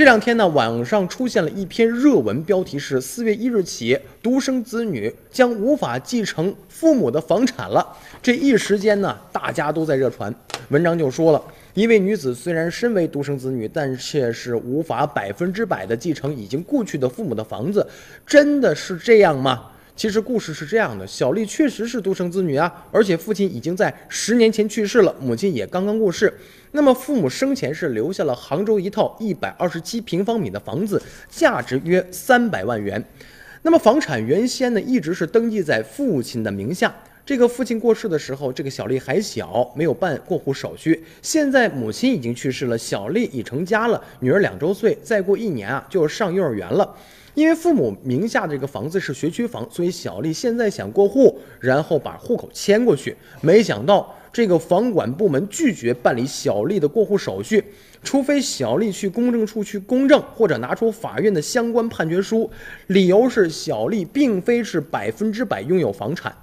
这两天呢，网上出现了一篇热文，标题是“四月一日起，独生子女将无法继承父母的房产了”。这一时间呢，大家都在热传。文章就说了，一位女子虽然身为独生子女，但却是无法百分之百的继承已经故去的父母的房子。真的是这样吗？其实故事是这样的，小丽确实是独生子女啊，而且父亲已经在十年前去世了，母亲也刚刚过世。那么父母生前是留下了杭州一套一百二十七平方米的房子，价值约三百万元。那么房产原先呢一直是登记在父亲的名下。这个父亲过世的时候，这个小丽还小，没有办过户手续。现在母亲已经去世了，小丽已成家了，女儿两周岁，再过一年啊就要上幼儿园了。因为父母名下这个房子是学区房，所以小丽现在想过户，然后把户口迁过去。没想到这个房管部门拒绝办理小丽的过户手续，除非小丽去公证处去公证，或者拿出法院的相关判决书，理由是小丽并非是百分之百拥有房产。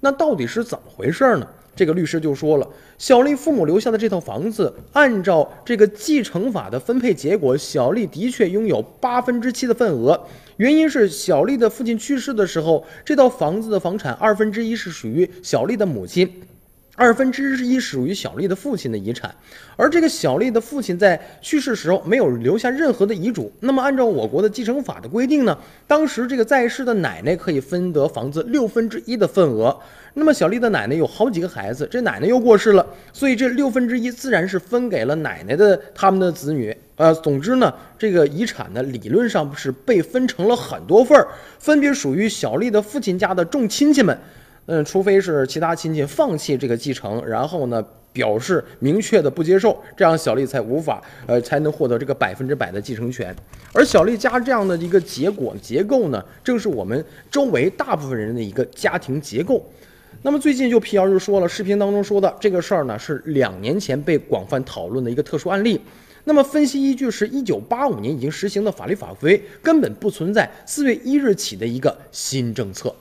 那到底是怎么回事呢？这个律师就说了，小丽父母留下的这套房子，按照这个继承法的分配结果，小丽的确拥有八分之七的份额。原因是小丽的父亲去世的时候，这套房子的房产二分之一是属于小丽的母亲。二分之一属于小丽的父亲的遗产，而这个小丽的父亲在去世时候没有留下任何的遗嘱。那么，按照我国的继承法的规定呢，当时这个在世的奶奶可以分得房子六分之一的份额。那么，小丽的奶奶有好几个孩子，这奶奶又过世了，所以这六分之一自然是分给了奶奶的他们的子女。呃，总之呢，这个遗产呢，理论上是被分成了很多份儿，分别属于小丽的父亲家的众亲戚们。嗯，除非是其他亲戚放弃这个继承，然后呢表示明确的不接受，这样小丽才无法呃才能获得这个百分之百的继承权。而小丽家这样的一个结果结构呢，正是我们周围大部分人的一个家庭结构。那么最近就辟谣就说了，视频当中说的这个事儿呢，是两年前被广泛讨论的一个特殊案例。那么分析依据是一九八五年已经实行的法律法规，根本不存在四月一日起的一个新政策。